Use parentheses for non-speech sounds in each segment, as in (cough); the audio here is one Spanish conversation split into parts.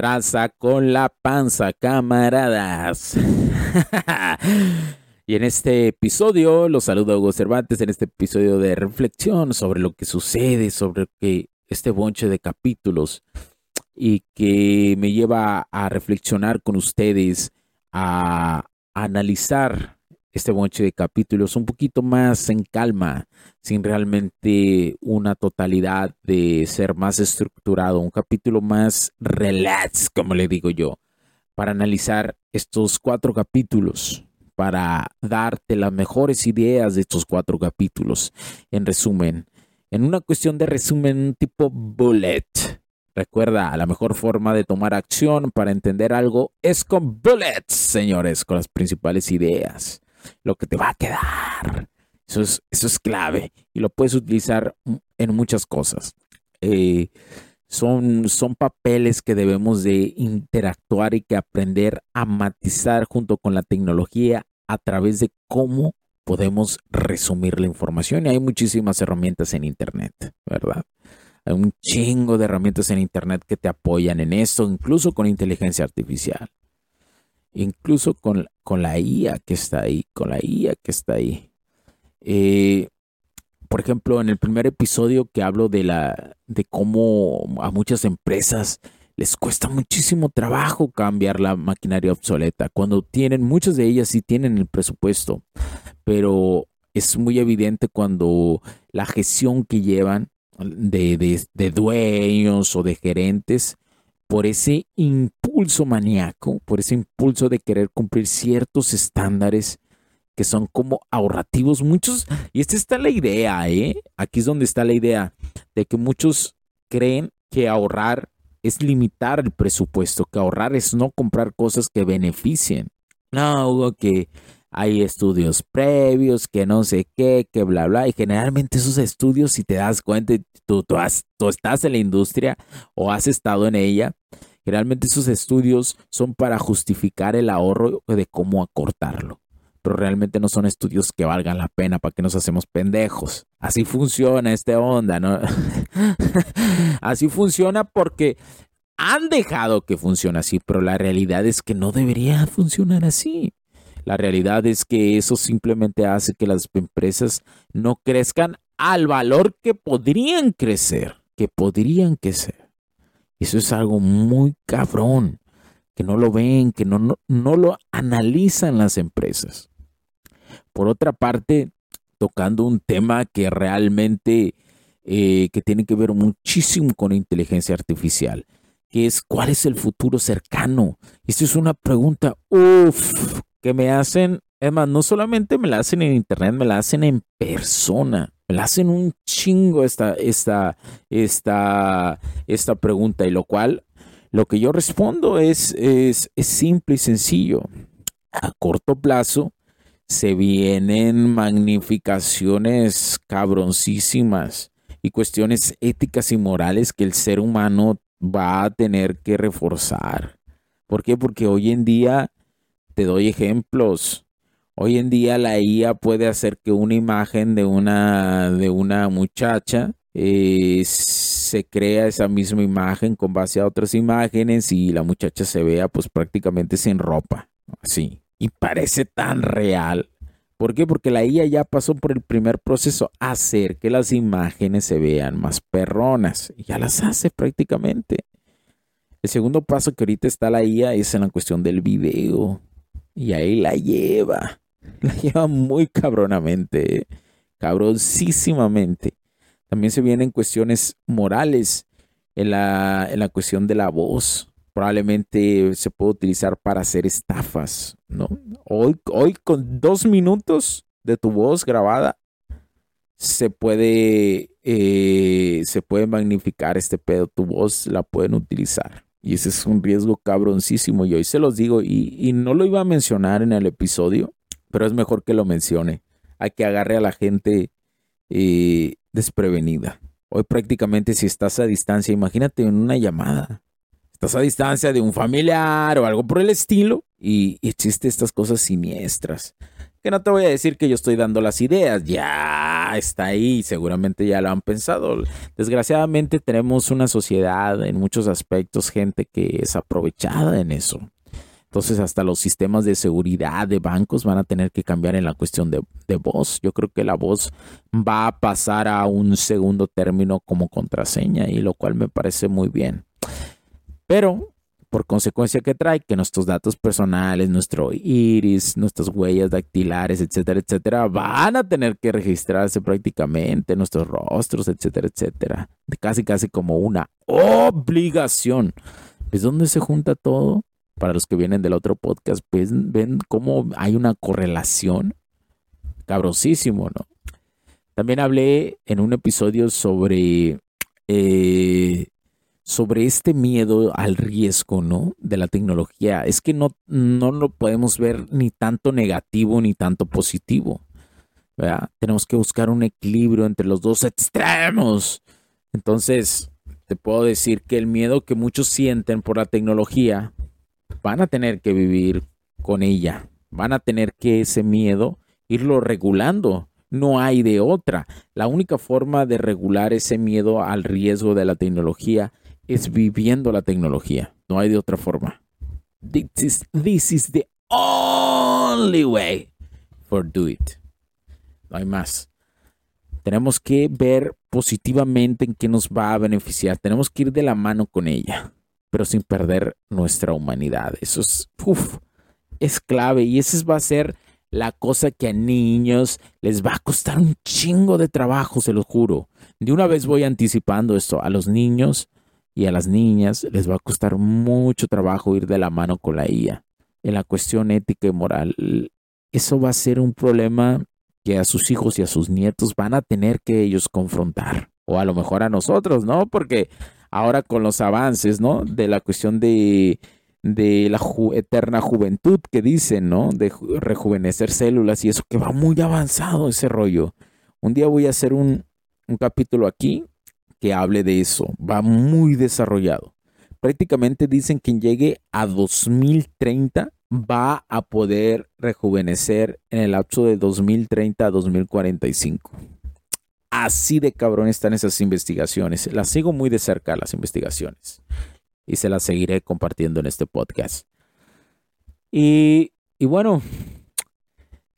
Traza con la panza, camaradas? (laughs) y en este episodio, los saludo a Hugo Cervantes, en este episodio de reflexión sobre lo que sucede, sobre que este bonche de capítulos y que me lleva a reflexionar con ustedes, a analizar este bonche de capítulos un poquito más en calma, sin realmente una totalidad de ser más estructurado, un capítulo más relax, como le digo yo, para analizar estos cuatro capítulos, para darte las mejores ideas de estos cuatro capítulos. En resumen, en una cuestión de resumen tipo bullet. Recuerda, la mejor forma de tomar acción para entender algo es con bullets, señores, con las principales ideas lo que te va a quedar. Eso es, eso es clave y lo puedes utilizar en muchas cosas. Eh, son, son papeles que debemos de interactuar y que aprender a matizar junto con la tecnología a través de cómo podemos resumir la información. Y hay muchísimas herramientas en Internet, ¿verdad? Hay un chingo de herramientas en Internet que te apoyan en esto, incluso con inteligencia artificial incluso con, con la IA que está ahí, con la IA que está ahí. Eh, por ejemplo, en el primer episodio que hablo de la de cómo a muchas empresas les cuesta muchísimo trabajo cambiar la maquinaria obsoleta. Cuando tienen, muchas de ellas sí tienen el presupuesto, pero es muy evidente cuando la gestión que llevan de, de dueños o de gerentes por ese impulso maníaco, por ese impulso de querer cumplir ciertos estándares que son como ahorrativos. Muchos, y esta está la idea, ¿eh? Aquí es donde está la idea de que muchos creen que ahorrar es limitar el presupuesto, que ahorrar es no comprar cosas que beneficien. No, que hay estudios previos, que no sé qué, que bla, bla. Y generalmente esos estudios, si te das cuenta, tú, has, tú estás en la industria o has estado en ella, generalmente esos estudios son para justificar el ahorro de cómo acortarlo. Pero realmente no son estudios que valgan la pena para que nos hacemos pendejos. Así funciona esta onda, ¿no? (laughs) así funciona porque han dejado que funcione así, pero la realidad es que no debería funcionar así. La realidad es que eso simplemente hace que las empresas no crezcan al valor que podrían crecer, que podrían crecer. Eso es algo muy cabrón, que no lo ven, que no, no, lo analizan las empresas. Por otra parte, tocando un tema que realmente eh, que tiene que ver muchísimo con inteligencia artificial, que es cuál es el futuro cercano. Esta es una pregunta, uff, que me hacen, es más, no solamente me la hacen en internet, me la hacen en persona. Me la hacen un chingo esta, esta, esta, esta pregunta, y lo cual, lo que yo respondo es, es, es simple y sencillo. A corto plazo se vienen magnificaciones cabroncísimas y cuestiones éticas y morales que el ser humano va a tener que reforzar. ¿Por qué? Porque hoy en día te doy ejemplos. Hoy en día la IA puede hacer que una imagen de una, de una muchacha eh, se crea esa misma imagen con base a otras imágenes y la muchacha se vea pues prácticamente sin ropa. Así. Y parece tan real. ¿Por qué? Porque la IA ya pasó por el primer proceso, hacer que las imágenes se vean más perronas. Ya las hace prácticamente. El segundo paso que ahorita está la IA es en la cuestión del video. Y ahí la lleva. (laughs) La lleva muy cabronamente. ¿eh? También se vienen cuestiones morales en la, en la cuestión de la voz. probablemente se puede utilizar para hacer estafas, ¿no? Hoy, hoy con dos minutos de tu voz grabada se puede, eh, se puede magnificar este pedo, tu voz la pueden utilizar. Y ese es un riesgo cabroncísimo. Y hoy se los digo, y, no lo iba a mencionar en el episodio, pero es mejor que lo mencione. Hay que agarre a la gente eh, desprevenida. Hoy prácticamente si estás a distancia, imagínate en una llamada. Estás a distancia de un familiar o algo por el estilo y, y existen estas cosas siniestras. Que no te voy a decir que yo estoy dando las ideas, ya está ahí, seguramente ya lo han pensado. Desgraciadamente tenemos una sociedad en muchos aspectos, gente que es aprovechada en eso. Entonces hasta los sistemas de seguridad de bancos van a tener que cambiar en la cuestión de, voz. Yo creo que la voz va a pasar a un segundo término como contraseña y lo cual me parece muy bien. Pero por consecuencia que trae que nuestros datos personales, nuestro iris, nuestras huellas dactilares, etcétera, etcétera, van a tener que registrarse prácticamente, nuestros rostros, etcétera, etcétera. Casi, casi como una obligación. ¿Es donde se junta todo? Para los que vienen del otro podcast, pues ven cómo hay una correlación. Cabrosísimo, ¿no? También hablé en un episodio sobre eh, sobre este miedo al riesgo, ¿no? De la tecnología. Es que no, no lo podemos ver ni tanto negativo ni tanto positivo. Tenemos que buscar un equilibrio entre los dos extremos. Entonces, te puedo decir que el miedo que muchos sienten por la tecnología, van a tener que vivir con ella. Van a tener que ese miedo irlo regulando. No hay de otra. La única forma de regular ese miedo al riesgo de la tecnología es viviendo la tecnología. No hay de otra forma. This is, the only way for do it. No hay más. Tenemos que ver positivamente en qué nos va a beneficiar. Tenemos que ir de la mano con ella, pero sin perder nuestra humanidad. Eso es, clave y esa va a ser la cosa que a niños les va a costar un chingo de trabajo, se lo juro. De una vez voy anticipando esto. A los niños y a las niñas les va a costar mucho trabajo ir de la mano con la IA. En la cuestión ética y moral, eso va a ser un problema que a sus hijos y a sus nietos van a tener que ellos confrontar. O a lo mejor a nosotros, ¿no? Porque ahora con los avances, ¿no? De la cuestión de, de la eterna juventud que dicen, ¿no? De rejuvenecer células y eso que va muy avanzado ese rollo. Un día voy a hacer un, un capítulo aquí que hable de eso. Va muy desarrollado. Prácticamente dicen que quien llegue a 2030 va a poder rejuvenecer en el lapso de 2030 a 2045. Así de cabrón están esas investigaciones. Las sigo muy de cerca las investigaciones. Y se las seguiré compartiendo en este podcast. Y, y bueno,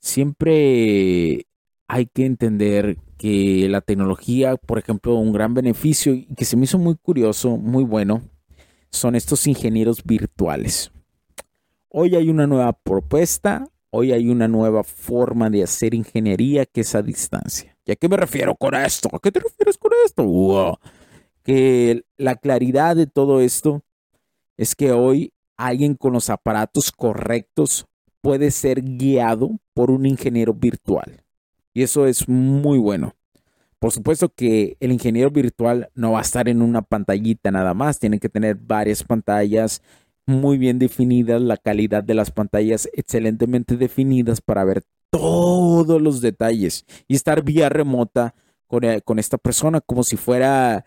siempre hay que entender que la tecnología, por ejemplo, un gran beneficio y que se me hizo muy curioso, muy bueno, son estos ingenieros virtuales. Hoy hay una nueva propuesta, hoy hay una nueva forma de hacer ingeniería que es a distancia. ¿Y a qué me refiero con esto? ¿A qué te refieres con esto? Que la claridad de todo esto es que hoy alguien con los aparatos correctos puede ser guiado por un ingeniero virtual. Y eso es muy bueno. Por supuesto que el ingeniero virtual no va a estar en una pantallita nada más, tiene que tener varias pantallas muy bien definidas, la calidad de las pantallas excelentemente definidas para ver todos los detalles y estar vía remota con, eh, esta persona como si fuera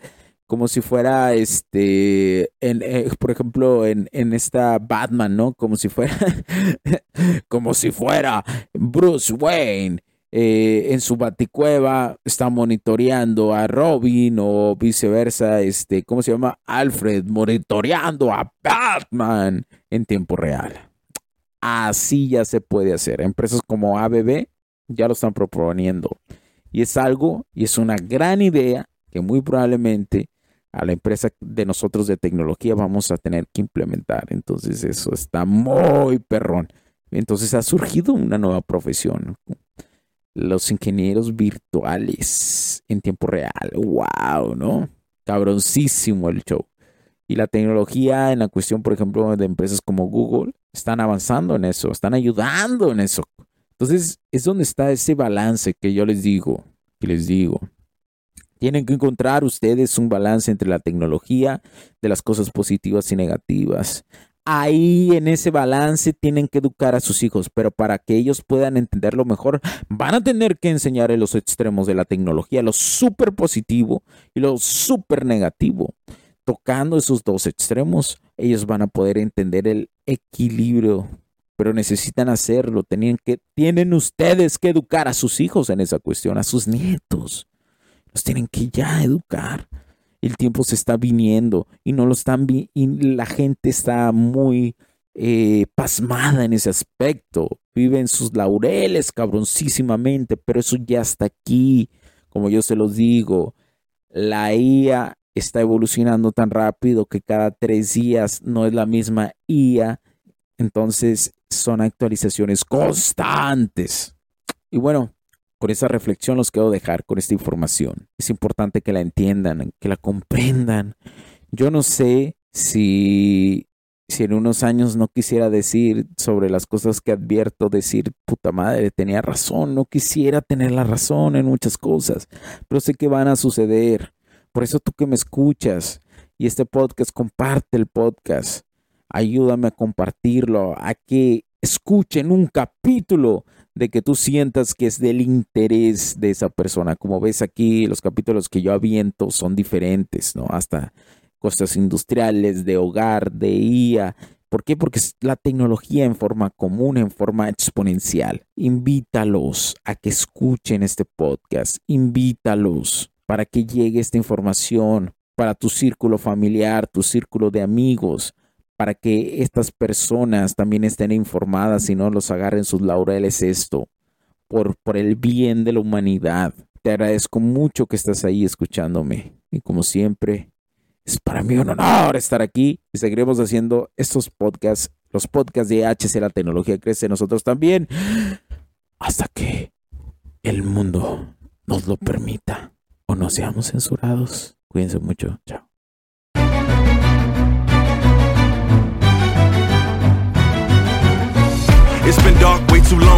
como si fuera este eh, por ejemplo en, en, esta Batman, ¿no? Como si fuera (laughs) como si fuera Bruce Wayne eh, en su baticueva está monitoreando a Robin o viceversa, este, ¿cómo se llama? Alfred monitoreando a Batman en tiempo real. Así ya se puede hacer. Empresas como ABB ya lo están proponiendo. Y es algo, y es una gran idea que muy probablemente a la empresa de nosotros de tecnología vamos a tener que implementar. Entonces eso está muy perrón. Entonces ha surgido una nueva profesión los ingenieros virtuales en tiempo real. ¡Wow! ¿No? Cabroncísimo el show. Y la tecnología en la cuestión, por ejemplo, de empresas como Google, están avanzando en eso, están ayudando en eso. Entonces, es donde está ese balance que yo les digo, que les digo. Tienen que encontrar ustedes un balance entre la tecnología, de las cosas positivas y negativas. Ahí en ese balance tienen que educar a sus hijos, pero para que ellos puedan entenderlo mejor, van a tener que enseñarles los extremos de la tecnología, lo súper positivo y lo súper negativo tocando esos dos extremos, ellos van a poder entender el equilibrio, pero necesitan hacerlo. Tienen, que, tienen ustedes que educar a sus hijos en esa cuestión, a sus nietos. Los tienen que ya educar. El tiempo se está viniendo y no lo están y la gente está muy eh, pasmada en ese aspecto. Viven sus laureles cabroncísimamente, pero eso ya está aquí. Como yo se los digo, la IA está evolucionando tan rápido que cada tres días no es la misma IA. Entonces son actualizaciones constantes. Y bueno, con esa reflexión los quiero dejar con esta información. Es importante que la entiendan, que la comprendan. Yo no sé si, si en unos años no quisiera decir sobre las cosas que advierto, decir, puta madre, tenía razón, no quisiera tener la razón en muchas cosas, pero sé que van a suceder. Por eso tú que me escuchas y este podcast, comparte el podcast. Ayúdame a compartirlo, a que escuchen un capítulo de que tú sientas que es del interés de esa persona. Como ves aquí, los capítulos que yo aviento son diferentes, ¿no? Hasta cosas industriales, de hogar, de IA. ¿Por qué? Porque es la tecnología en forma común, en forma exponencial. Invítalos a que escuchen este podcast. Invítalos para que llegue esta información para tu círculo familiar, tu círculo de amigos, para que estas personas también estén informadas y no los agarren sus laureles esto, por, por el bien de la humanidad. Te agradezco mucho que estás ahí escuchándome y como siempre, es para mí un honor estar aquí y seguiremos haciendo estos podcasts, los podcasts de HC La Tecnología Crece nosotros también, hasta que el mundo nos lo permita o no seamos censurados. Cuídense mucho. Chao.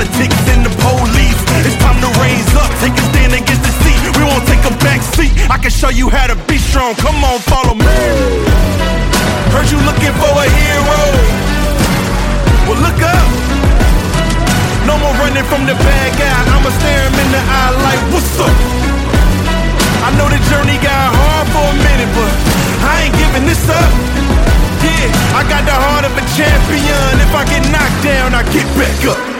politics and the police. It's time to raise up, take a stand against the seat. We won't take a back seat. I can show you how to be strong. Come on, follow me. Heard you looking for a hero. Well, look up. No more running from the bad guy. I'ma stare him in the eye like, what's up? I know the journey got hard for a minute, but I ain't giving this up. Yeah, I got the heart of a champion. If I get knocked down, I get back up.